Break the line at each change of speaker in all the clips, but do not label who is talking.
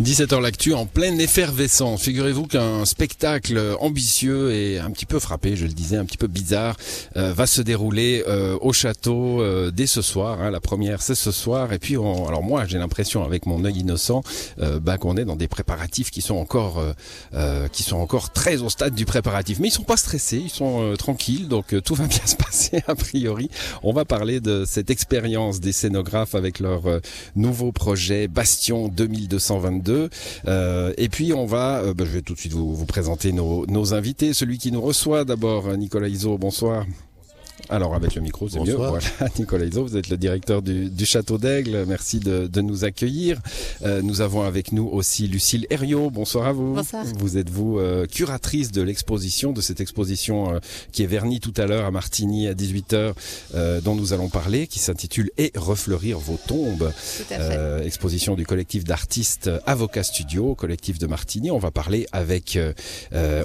17h l'actu en pleine effervescence. Figurez-vous qu'un spectacle ambitieux et un petit peu frappé, je le disais, un petit peu bizarre, euh, va se dérouler euh, au château euh, dès ce soir. Hein. La première, c'est ce soir. Et puis, on, alors moi, j'ai l'impression, avec mon œil innocent, bah, qu'on est dans des préparatifs qui sont encore, qui sont encore très au stade du préparatif. Mais ils sont pas stressés, ils sont tranquilles, donc tout va bien se passer a priori. On va parler de cette expérience des scénographes avec leur nouveau projet Bastion 2222 euh, et puis on va, euh, bah, je vais tout de suite vous, présenter nos, nos, invités. Celui qui nous reçoit d'abord, Nicolas Iso, bonsoir. Alors avec le micro, c'est mieux. Voilà, Nicolas Iso, vous êtes le directeur du, du Château d'Aigle. Merci de, de, nous accueillir. Euh, nous avons avec nous aussi Lucille Herriot. Bonsoir à vous.
Bonsoir.
Vous êtes vous euh, curatrice de l'exposition, de cette exposition euh, qui est vernie tout à l'heure à Martigny à 18h, euh, dont nous allons parler, qui s'intitule Et refleurir vos tombes.
Tout à fait.
exposition du collectif d'artistes Avocat Studio, collectif de Martigny. On va parler avec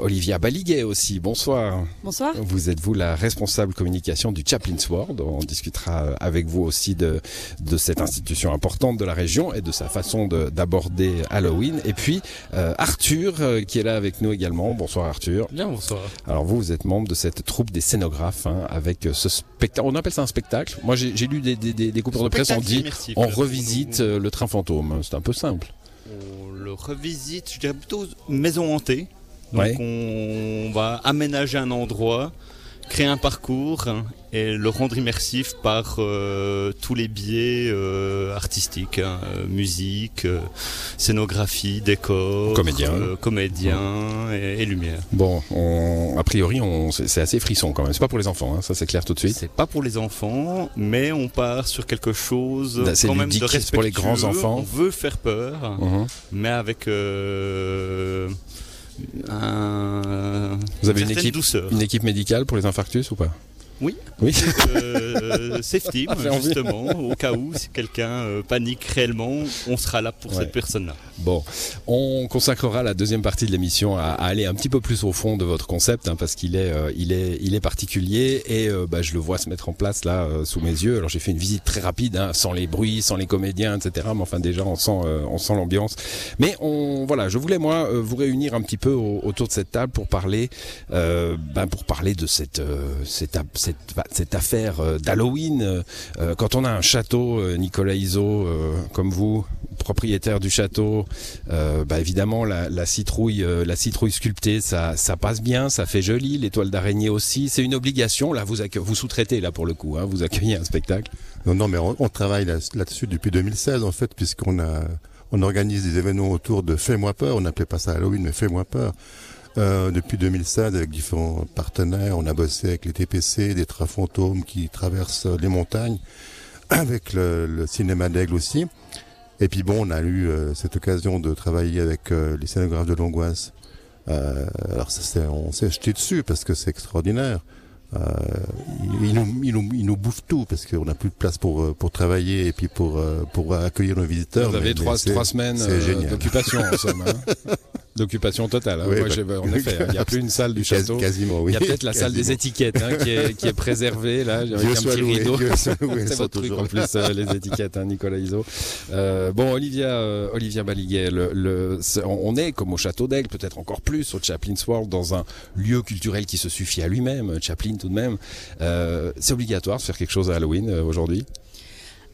Olivia Baliguet aussi. Bonsoir.
Bonsoir.
Vous êtes vous la responsable communication du Chaplin's World. On discutera avec vous aussi de, de cette institution importante de la région et de sa façon d'aborder Halloween. Et puis euh, Arthur euh, qui est là avec nous également. Bonsoir Arthur.
Bien, bonsoir.
Alors vous, vous êtes membre de cette troupe des scénographes hein, avec ce spectacle. On appelle ça un spectacle. Moi j'ai lu des, des, des, des coupures de presse, on dit on revisite euh, le train fantôme. C'est un peu simple.
On le revisite, je dirais plutôt maison hantée. Donc on va aménager un endroit créer un parcours et le rendre immersif par euh, tous les biais euh, artistiques, hein, euh, musique, scénographie, décor,
comédien,
comédien et, lumière.
Bon, on, a priori, c'est assez frisson quand même. C'est pas pour les enfants, hein, ça c'est clair tout de suite.
C'est pas pour les enfants, mais on part sur quelque chose quand même de respectueux.
pour les grands enfants.
On veut faire peur, uh-huh. mais avec un,
Vous avez une équipe, une équipe médicale pour les infarctus ou pas?
Oui.
Oui.
Euh, safety, ah, justement, au cas où si quelqu'un euh, panique réellement, on sera là pour cette personne-là.
Bon, on consacrera la deuxième partie de l'émission à, aller un petit peu plus au fond de votre concept, hein, parce qu'il est, euh, il est, il est particulier et bah, je le vois se mettre en place là sous mes yeux. Alors j'ai fait une visite très rapide, hein, sans les bruits, sans les comédiens, etc. Mais enfin déjà on sent, on sent l'ambiance. Mais on, voilà, je voulais moi vous réunir un petit peu autour de cette table pour parler, ben, pour parler de cette, cette, cette cette, affaire euh, d'Halloween. Euh, euh, quand on a un château, Nicolas Iso, comme vous, propriétaire du château, bah évidemment la, citrouille, la citrouille sculptée, ça, passe bien, ça fait joli. L'étoile d'araignée aussi, c'est une obligation. Là, vous vous sous-traitez là pour le coup, hein, vous accueillez un spectacle.
Non, non, mais on, travaille là-dessus depuis 2016 en fait, puisqu'on organise des événements autour de Fais-moi peur. On n'appelait pas ça Halloween, mais Fais-moi peur. Euh, depuis 2016, avec différents partenaires, on a bossé avec les TPC, des trains fantômes qui traversent les montagnes, avec le, cinéma d'Aigle aussi. Et puis bon, on a eu euh, cette occasion de travailler avec euh, les scénographes de l'angoisse. alors ça, on s'est jeté dessus parce que c'est extraordinaire. Euh, ils, nous, ils, nous, ils, nous, bouffent tout parce qu'on n'a plus de place pour, pour travailler et puis pour, pour accueillir nos visiteurs.
Vous avez trois, trois semaines d'occupation en somme. Hein D'occupation totale. Hein. Bah, en effet, il n'y a plus une salle du château.
Quasiment, oui.
Il y a peut-être la salle des étiquettes hein, qui, est, qui, est, préservée là, avec un petit rideau. C'est votre truc en plus, euh, les étiquettes, hein, Nicolas Iso. Euh, bon, Olivia, euh, Olivia Baliguet, le, le, on est comme au château d'Aigle, peut-être encore plus au Chaplin's World, dans un lieu culturel qui se suffit à lui-même, Chaplin tout de même. Euh, c'est obligatoire de faire quelque chose à Halloween euh, aujourd'hui?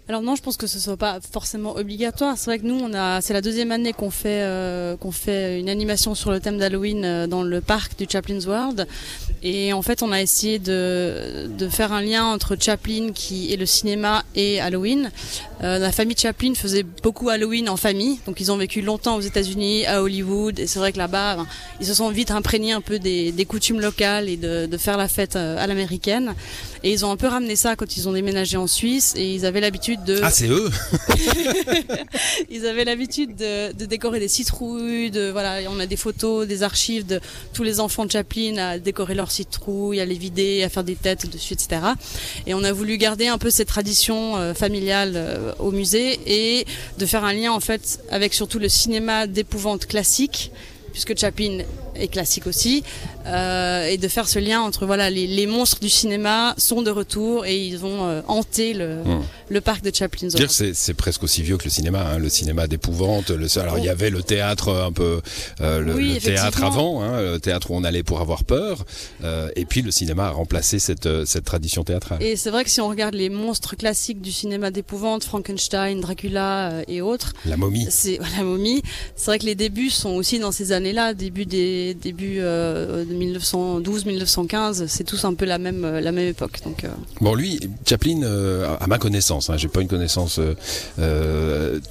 Alors non, je pense que ce soit pas forcément obligatoire. C'est vrai que nous, on a, c'est la deuxième année qu'on fait euh, qu'on fait une animation sur le thème d'Halloween euh, dans le parc du Chaplin's World. Et en fait, on a essayé de, de faire un lien entre Chaplin qui est le cinéma et Halloween. Euh, la famille Chaplin faisait beaucoup Halloween en famille, donc ils ont vécu longtemps aux États-Unis, à Hollywood. Et c'est vrai que là-bas, ben, ils se sont vite imprégnés un peu des, des coutumes locales et de, de faire la fête à l'américaine. Et ils ont un peu ramené ça quand ils ont déménagé en Suisse. Et ils avaient l'habitude
ah, c'est eux
Ils avaient l'habitude de, de, décorer des citrouilles, de, voilà, on a des photos, des archives de tous les enfants de Chaplin à décorer leurs citrouilles, à les vider, à faire des têtes dessus, etc. Et on a voulu garder un peu cette tradition euh, familiale euh, au musée et de faire un lien en fait avec surtout le cinéma d'épouvante classique puisque Chaplin est classique aussi, euh, et de faire ce lien entre voilà les, les, monstres du cinéma sont de retour et ils ont euh, hanté le, hmm. le, parc de Chaplin.
C'est, presque aussi vieux que le cinéma, hein, le cinéma d'épouvante. Le, alors il y avait le théâtre un peu, euh, le, théâtre avant, hein, le théâtre où on allait pour avoir peur, euh, et puis le cinéma a remplacé cette, euh, cette tradition théâtrale.
Et c'est vrai que si on regarde les monstres classiques du cinéma d'épouvante, Frankenstein, Dracula et autres,
la momie,
c'est la momie. C'est vrai que les débuts sont aussi dans ces années-là, début des début de 1912-1915, c'est tous un peu la même la même époque. Donc
bon, lui, Chaplin, à ma connaissance, hein, j'ai pas une connaissance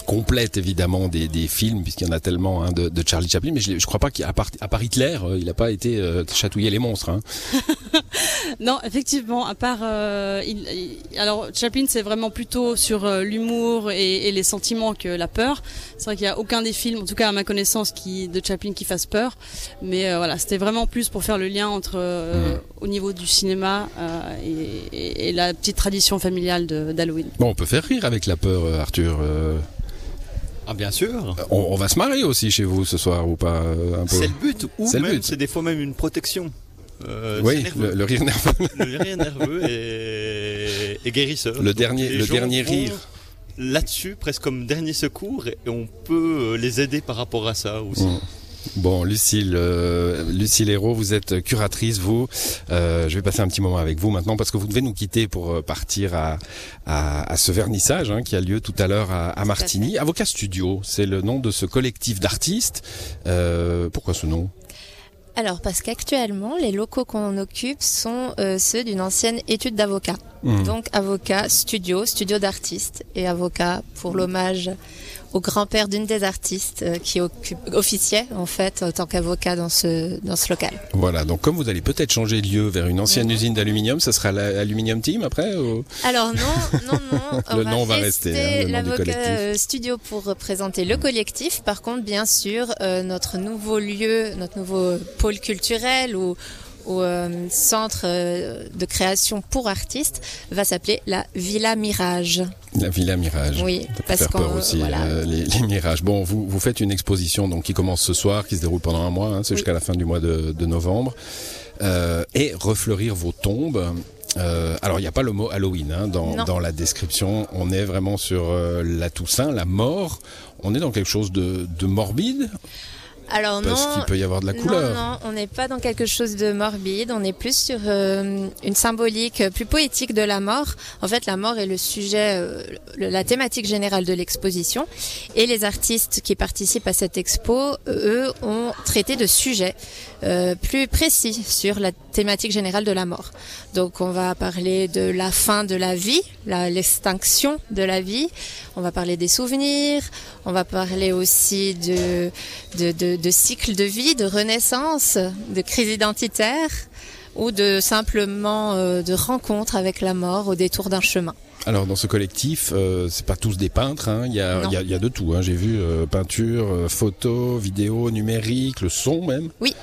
complète évidemment des, des films puisqu'il y en a tellement hein, de, de, Charlie Chaplin, mais je, je crois pas qu'à part, à part Hitler, il n'a pas été chatouiller les monstres. Hein.
non, effectivement, à part, il, alors Chaplin, c'est vraiment plutôt sur l'humour et, et, les sentiments que la peur. C'est vrai qu'il n'y a aucun des films, en tout cas à ma connaissance, qui de Chaplin qui fasse peur. Mais voilà, c'était vraiment plus pour faire le lien entre mmh. au niveau du cinéma et, et, la petite tradition familiale d'Halloween.
Bon, on peut faire rire avec la peur, Arthur.
Ah bien sûr.
On, on, va se marier aussi chez vous ce soir ou pas.
C'est le but ou même c'est des fois même une protection.
Euh, oui, le, le, rire nerveux.
le rire nerveux est, est guérisseur.
Le dernier, le dernier rire.
Là-dessus, presque comme dernier secours, et on peut les aider par rapport à ça aussi. Mmh.
Bon, Lucille, euh, Lucille Hérault, vous êtes curatrice, vous. Euh, je vais passer un petit moment avec vous maintenant parce que vous devez nous quitter pour euh, partir à, à, à ce vernissage hein, qui a lieu tout à l'heure à, à, Martigny. Avocat Studio, c'est le nom de ce collectif d'artistes. Euh, pourquoi ce nom?
Alors, parce qu'actuellement, les locaux qu'on occupe sont euh, ceux d'une ancienne étude d'avocat. Mmh. Donc, avocat, studio, studio d'artistes et avocat pour l'hommage au grand-père d'une des artistes euh, qui occupe, officiait en fait en tant qu'avocat dans ce, dans ce local.
Voilà, donc comme vous allez peut-être changer de lieu vers une ancienne mmh. usine d'aluminium, ça sera l'Aluminium Team après ou...
Alors non, non, non.
le nom va rester.
Hein, L'avocat euh, studio pour représenter le collectif. Par contre, bien sûr, euh, notre nouveau lieu, notre nouveau pôle culturel ou au euh, centre euh, de création pour artistes va s'appeler la Villa Mirage.
La Villa Mirage.
Oui,
parce qu'on peur aussi voilà. euh, les, les, mirages. Bon, vous vous faites une exposition donc qui commence ce soir, qui se déroule pendant un mois, hein, c'est oui. jusqu'à la fin du mois de, de novembre, euh, et refleurir vos tombes. Euh, alors il n'y a pas le mot Halloween hein, dans, dans, la description. On est vraiment sur euh, la Toussaint, la mort. On est dans quelque chose de, de morbide?
Alors
Parce
non,
qu'il peut y avoir de la couleur.
Non, non on n'est pas dans quelque chose de morbide, on est plus sur euh, une symbolique plus poétique de la mort. En fait, la mort est le sujet, euh, la thématique générale de l'exposition. Et les artistes qui participent à cette expo, eux, ont traité de sujets euh, plus précis sur la thématique générale de la mort. Donc on va parler de la fin de la vie, l'extinction de la vie, on va parler des souvenirs, on va parler aussi de, de, de, de cycle de vie, de renaissance, de crise identitaire ou de simplement euh, de rencontre avec la mort au détour d'un chemin.
Alors dans ce collectif, euh, c'est pas tous des peintres, hein. il, y a, il, y a, il y a de tout. Hein. J'ai vu euh, peinture, euh, photo, vidéo, numérique, le son même.
Oui,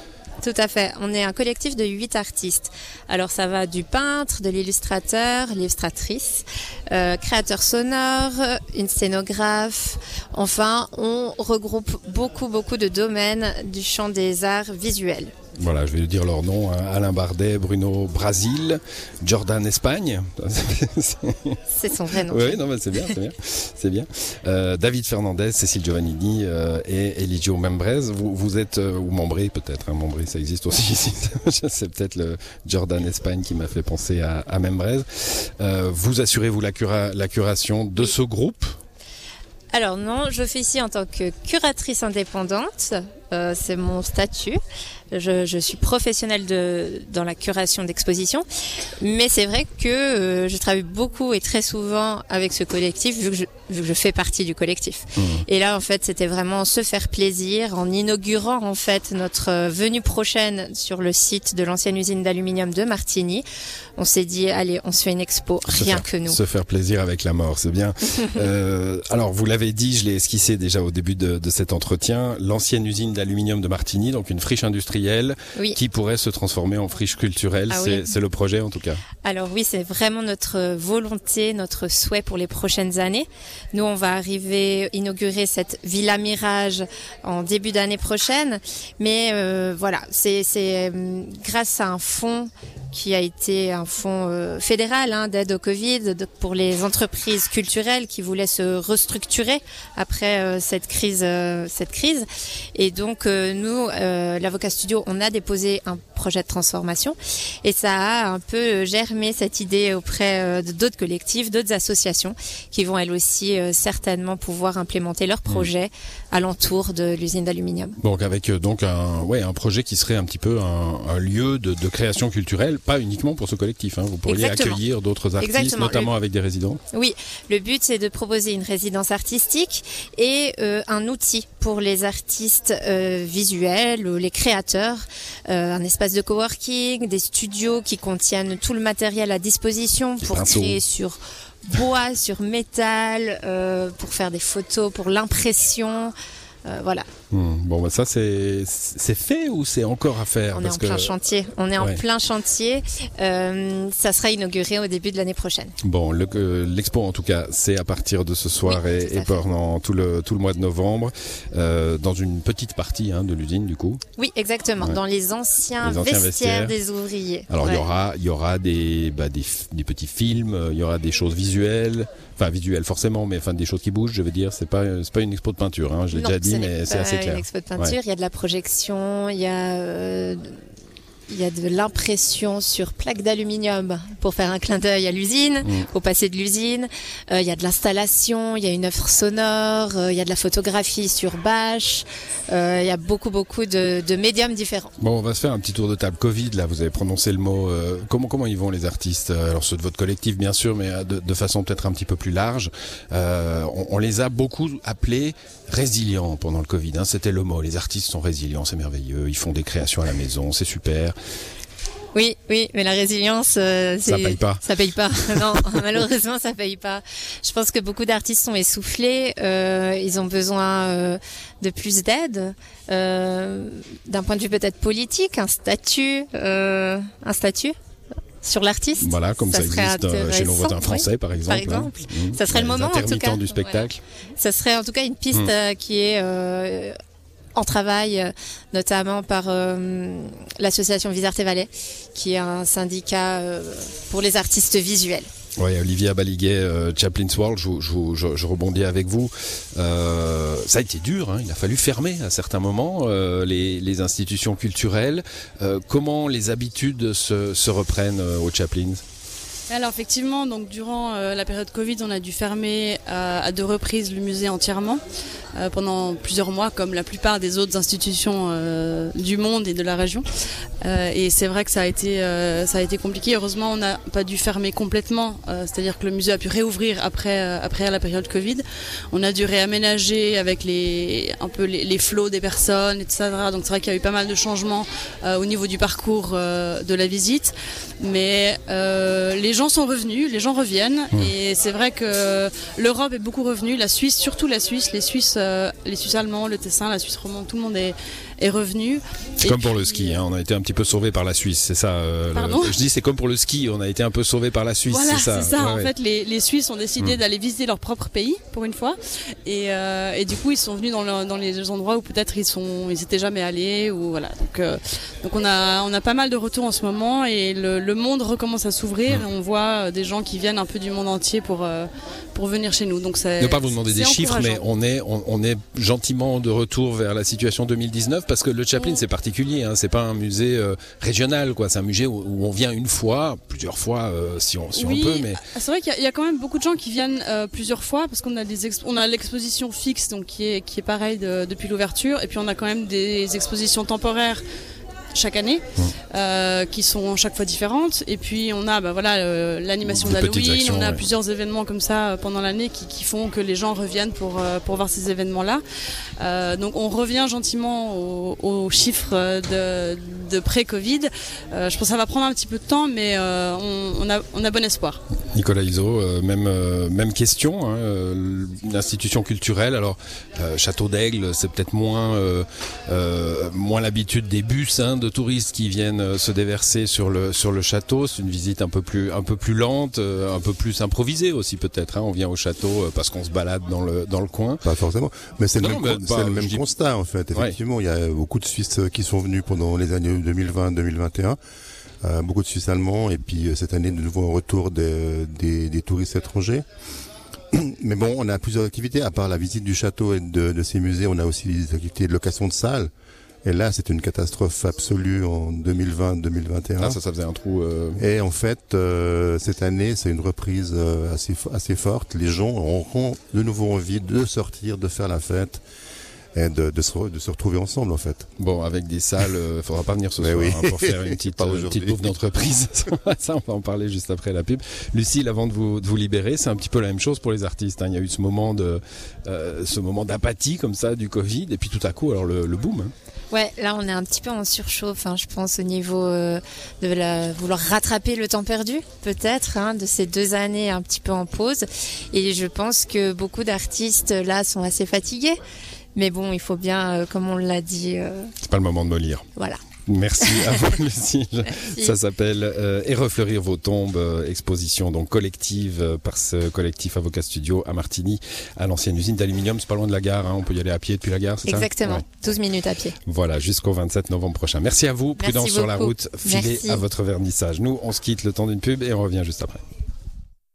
tout à fait. On est un collectif de huit artistes. Alors ça va du peintre, de l'illustrateur, l'illustratrice, euh, créateur sonore, une scénographe. Enfin, on regroupe beaucoup, beaucoup de domaines du champ des arts visuels.
Voilà, je vais dire leur nom hein. Alain Bardet, Bruno Brasil, Jordan Espagne.
c'est son vrai nom.
Oui, non, mais c'est bien, c'est bien. c'est bien. Euh, David Fernandez, Cécile Giovannini euh, et Eligio Membrez. Vous, vous êtes, euh, ou Membré peut-être, hein, Membré, ça existe aussi ici. c'est peut-être le Jordan Espagne qui m'a fait penser à, à Membrez. Euh, vous assurez-vous la, cura la curation de ce groupe?
Alors non, je fais ici en tant que curatrice indépendante, euh, c'est mon statut. Je, je, suis professionnelle de, dans la curation d'exposition, mais c'est vrai que euh, je travaille beaucoup et très souvent avec ce collectif, vu que je, vu que je fais partie du collectif. Mmh. Et là, en fait, c'était vraiment se faire plaisir en inaugurant en fait notre venue prochaine sur le site de l'ancienne usine d'aluminium de Martigny. On s'est dit, allez, on se fait une expo, rien
faire,
que nous.
Se faire plaisir avec la mort, c'est bien. euh, alors, vous l'avez dit, je l'ai esquissé déjà au début de, de cet entretien, l'ancienne usine d'aluminium de Martigny, donc une friche industrielle
oui.
qui pourrait se transformer en friche culturelle.
Ah
c'est
oui.
le projet en tout cas.
Alors oui, c'est vraiment notre volonté, notre souhait pour les prochaines années. Nous, on va arriver inaugurer cette Villa Mirage en début d'année prochaine. Mais euh, voilà, c'est euh, grâce à un fonds qui a été un fonds euh, fédéral hein, d'aide au Covid pour les entreprises culturelles qui voulaient se restructurer après euh, cette crise, cette crise. Et donc nous, l'avocat studio, on a déposé un projet de transformation et ça a un peu germé cette idée auprès d'autres collectifs, d'autres associations qui vont elles aussi certainement pouvoir implémenter leur mmh. projet alentour de l'usine d'aluminium.
Donc avec donc un ouais un projet qui serait un petit peu un, lieu de, de création culturelle pas uniquement pour ce collectif. Hein. Vous pourriez accueillir d'autres artistes, notamment avec des résidents.
Oui, le but c'est de proposer une résidence artistique et euh, un outil pour les artistes euh, visuels ou les créateurs, euh, un espace de coworking, des studios qui contiennent tout le matériel à disposition pour créer sur bois, sur métal, pour faire des photos, pour l'impression. Euh, voilà.
Hmm. Bon, bah ça c'est fait ou c'est encore à faire?
On est en plein chantier. On est en plein chantier. Euh, ça sera inauguré au début de l'année prochaine.
Bon, l'expo en tout cas, c'est à partir de ce soir et, pendant tout le tout le mois de novembre, euh, dans une petite partie hein, de l'usine du coup.
Oui, exactement. Dans les anciens, vestiaires, des ouvriers.
Alors il y aura y aura des, bah, des des petits films, il y aura des choses visuelles enfin visuel forcément, mais enfin des choses qui bougent, je veux dire, c'est pas c'est pas une expo de peinture, hein, je l'ai déjà dit, mais c'est assez clair.
Une expo de peinture, il y a de la projection, il y a euh, il y a de l'impression sur plaque d'aluminium pour faire un clin d'œil à l'usine, mm. au passé de l'usine. Euh, il y a de l'installation, il y a une œuvre sonore, euh, il y a de la photographie sur bâche. Euh, il y a beaucoup beaucoup de, de, médiums différents.
Bon, on va se faire un petit tour de table Covid. Là, vous avez prononcé le mot. Comment comment ils vont les artistes Alors ceux de votre collectif, bien sûr, mais de, de façon peut-être un petit peu plus large. On, on, les a beaucoup appelés résilients pendant le Covid. Hein, C'était le mot. Les artistes sont résilients, c'est merveilleux. Ils font des créations à la maison, c'est super.
Oui, oui, mais la résilience,
euh, ça paye pas.
Ça paye pas. non, malheureusement, ça paye pas. Je pense que beaucoup d'artistes sont essoufflés. Euh, ils ont besoin euh, de plus d'aide, d'un point de vue peut-être politique, un statut, un statut sur l'artiste.
Voilà, comme ça, existe chez nos voisins français, par exemple.
Par hein. exemple, ça serait le moment en tout cas.
du spectacle.
Ça serait en tout cas une piste mmh. qui est en travail, euh, notamment par euh, l'association Visarte Valais, qui est un syndicat euh, pour les artistes visuels.
Oui, Olivier Baliguet, Chaplin's World, je, rebondis avec vous. Euh, ça a été dur, hein. il a fallu fermer à certains moments les, institutions culturelles. comment les habitudes se, se reprennent au Chaplins?
Alors effectivement, donc durant la période Covid, on a dû fermer à deux reprises le musée entièrement. Euh, pendant plusieurs mois, comme la plupart des autres institutions euh, du monde et de la région. Euh, et c'est vrai que ça a été ça a été compliqué. Heureusement, on n'a pas dû fermer complètement, c'est-à-dire que le musée a pu réouvrir après après la période Covid. On a dû réaménager avec les un peu les, les flots des personnes, etc. Donc c'est vrai qu'il y a eu pas mal de changements au niveau du parcours de la visite, mais les gens sont revenus, les gens reviennent, mmh. et c'est vrai que l'Europe est beaucoup revenue, la Suisse, surtout la Suisse, les Suisses euh, les Suisses allemands, le Tessin, la Suisse romande, tout le monde est, est revenu.
C'est comme pour le ski, hein, on a été un petit peu sauvé par la Suisse, c'est ça. Euh, je dis c'est comme pour le ski, on a été un peu sauvé par la Suisse,
c'est ça. c'est ça. en fait, les, les, Suisses ont décidé mm. d'aller visiter leur propre pays pour une fois, et, euh, et du coup ils sont venus dans, dans les endroits où peut-être ils sont, ils étaient jamais allés ou voilà. Donc, donc on a, on a pas mal de retours en ce moment et le, le monde recommence à s'ouvrir mm. Voit des gens qui viennent un peu du monde entier pour pour venir chez nous. Donc
ne pas vous demander des chiffres, mais on est on, on, est gentiment de retour vers la situation 2019 parce que le Chaplin mm. c'est particulier, hein, c'est pas un musée euh, régional quoi, c'est un musée où, on vient une fois, plusieurs fois euh, si on si on peut, mais
ah, c'est vrai qu'il y, a quand même beaucoup de gens qui viennent euh, plusieurs fois parce qu'on a des on a l'exposition fixe donc qui est qui est pareil depuis l'ouverture et puis on a quand même des expositions temporaires chaque année, euh, qui sont chaque fois différentes. Et puis on a bah, voilà l'animation d'Halloween, on a plusieurs événements comme ça euh, pendant l'année qui, qui, font que les gens reviennent pour, euh, pour voir ces événements-là. Euh, donc on revient gentiment aux, aux chiffres de, de pré-Covid. Euh, je pense que ça va prendre un petit peu de temps, mais on, on, a, on a bon espoir.
Nicolas Iso, même, même question, hein, une institution culturelle. Alors Château d'Aigle, c'est peut-être moins, moins l'habitude des bus hein, de touristes qui viennent se déverser sur le sur le château. C'est une visite un peu plus un peu plus lente, un peu plus improvisée aussi peut-être. Hein. On vient au château parce qu'on se balade dans le dans le coin.
Pas forcément, mais c'est le même, le même constat en fait. Effectivement, il y a beaucoup de Suisses qui sont venus pendant les années 2020-2021. Euh, beaucoup de Suisses allemands et puis euh, cette année de nouveau un retour des, des, touristes étrangers. Mais bon, on a plusieurs activités, à part la visite du château et de, de ces musées, on a aussi des activités de location de salles. Et là, c'est une catastrophe absolue en 2020-2021.
Ah, ça, ça faisait un trou. Euh...
Et en fait, euh, cette année, c'est une reprise euh, assez, assez forte. Les gens auront de nouveau envie de sortir, de faire la fête de, de, se, de, se, retrouver ensemble en fait.
Bon, avec des salles, il euh, faudra pas venir ce soir hein, pour faire une petite, euh, petite bouffe d'entreprise. ça, on va en parler juste après la pub. Lucille, avant de vous, de vous libérer, c'est un petit peu la même chose pour les artistes. Hein. Il y a eu ce moment de, euh, ce moment d'apathie comme ça du Covid, et puis tout à coup, alors le, le boom. Hein.
Ouais, là on est un petit peu en surchauffe, hein, je pense, au niveau euh, de la, vouloir rattraper le temps perdu, peut-être, hein, de ces deux années un petit peu en pause. Et je pense que beaucoup d'artistes là sont assez fatigués. Mais bon, il faut bien, euh, comme on l'a dit. Euh,
C'est pas le moment de me lire.
Voilà.
Merci à vous, Lucie. Ça s'appelle euh, Et refleurir vos tombes, exposition donc collective par ce collectif Avocat Studio à Martigny, à l'ancienne usine d'aluminium. C'est pas loin de la gare, hein. on peut y aller à pied depuis la gare, c'est
ça? Exactement, 12 minutes à pied.
Voilà, jusqu'au 27 novembre prochain. Merci à vous, prudence sur la route, filez à votre vernissage. Nous, on se quitte le temps d'une pub et on revient juste après.